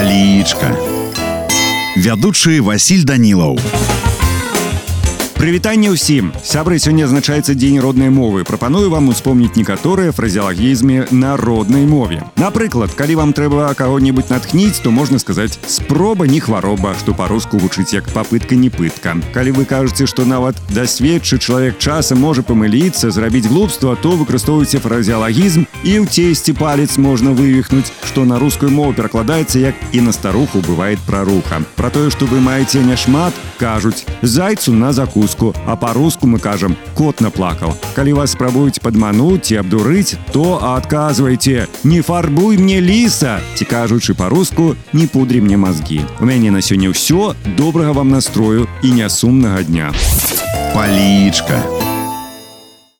Палічка. Вядучы Васіль Данілаў. Прывітанне ўсім сябры сёння азначаецца дзень роднай мовы прапаную вам успомніць некаторыя фразеалагізме на роднай мове напрыклад калі вам трэба каго-небудзь натхніць то можна сказаць спроба не хвароба што па-руску гучыць як папытка не пытка калі вы кажаце што нават дасведчы чалавек часам можа памыліцца зрабіць глупства то выкарыстоўваеце фразеалагізм і ў цесці палец можна вывихнуць што на рускую мову перакладаецца як і на старуху бывает праруха про тое што вы маеце няшмат кажуць зайцу на закуску а по-руску мы кажам кот наплакал калі вас спрабуюць падмануць ці абдурыць то адказвайце не фарбуй мне ліса ці кажучы по-руску не пудрі мне мазгі у мяне на сёння ўсё добрага вам настрою і нясумнага дня. Палічка.